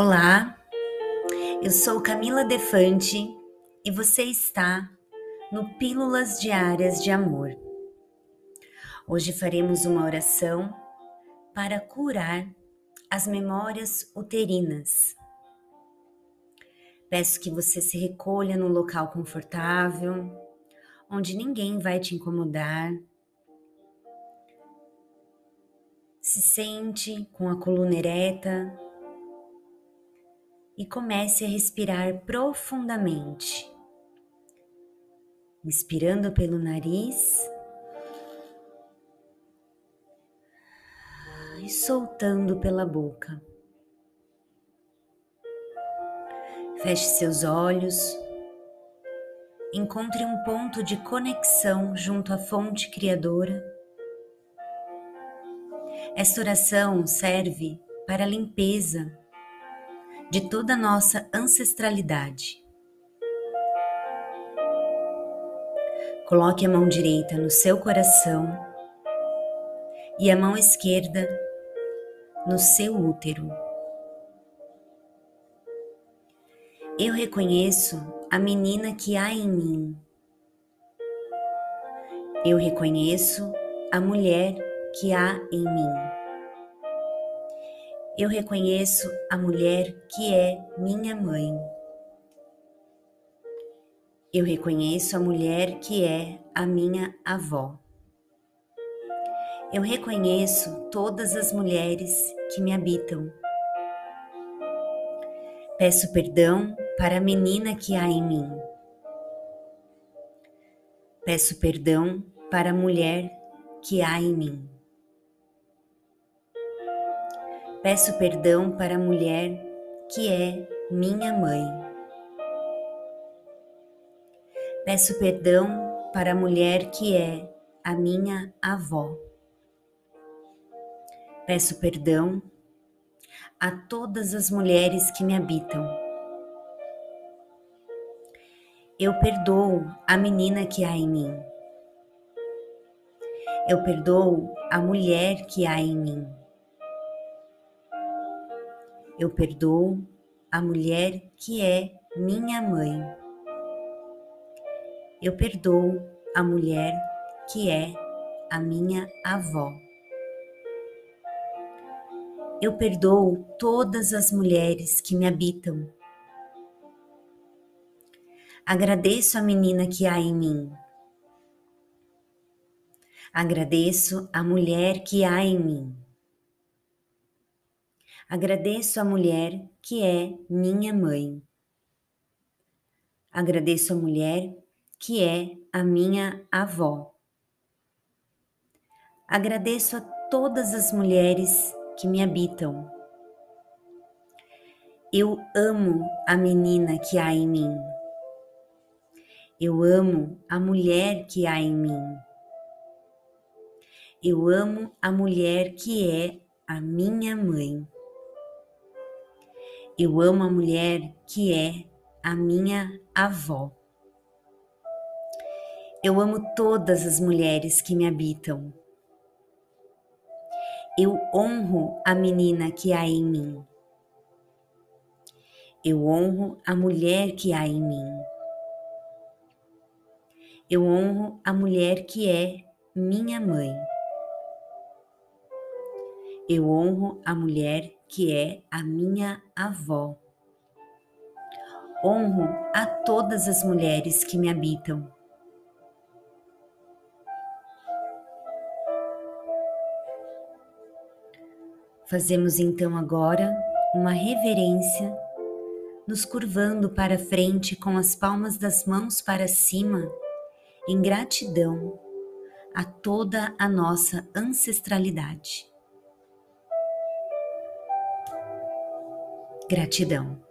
Olá, eu sou Camila Defante e você está no Pílulas Diárias de Amor. Hoje faremos uma oração para curar as memórias uterinas. Peço que você se recolha num local confortável, onde ninguém vai te incomodar. Se sente com a coluna ereta e comece a respirar profundamente. Inspirando pelo nariz e soltando pela boca. Feche seus olhos. Encontre um ponto de conexão junto à fonte criadora. Esta oração serve para limpeza de toda a nossa ancestralidade. Coloque a mão direita no seu coração e a mão esquerda no seu útero. Eu reconheço a menina que há em mim. Eu reconheço a mulher que há em mim eu reconheço a mulher que é minha mãe. Eu reconheço a mulher que é a minha avó. Eu reconheço todas as mulheres que me habitam. Peço perdão para a menina que há em mim. Peço perdão para a mulher que há em mim. Peço perdão para a mulher que é minha mãe. Peço perdão para a mulher que é a minha avó. Peço perdão a todas as mulheres que me habitam. Eu perdoo a menina que há em mim. Eu perdoo a mulher que há em mim. Eu perdoo a mulher que é minha mãe. Eu perdoo a mulher que é a minha avó. Eu perdoo todas as mulheres que me habitam. Agradeço a menina que há em mim. Agradeço a mulher que há em mim. Agradeço a mulher que é minha mãe. Agradeço a mulher que é a minha avó. Agradeço a todas as mulheres que me habitam. Eu amo a menina que há em mim. Eu amo a mulher que há em mim. Eu amo a mulher que é a minha mãe. Eu amo a mulher que é a minha avó. Eu amo todas as mulheres que me habitam. Eu honro a menina que há em mim. Eu honro a mulher que há em mim. Eu honro a mulher que é minha mãe. Eu honro a mulher que é a minha avó. Honro a todas as mulheres que me habitam. Fazemos então agora uma reverência, nos curvando para frente com as palmas das mãos para cima, em gratidão a toda a nossa ancestralidade. Gratidão.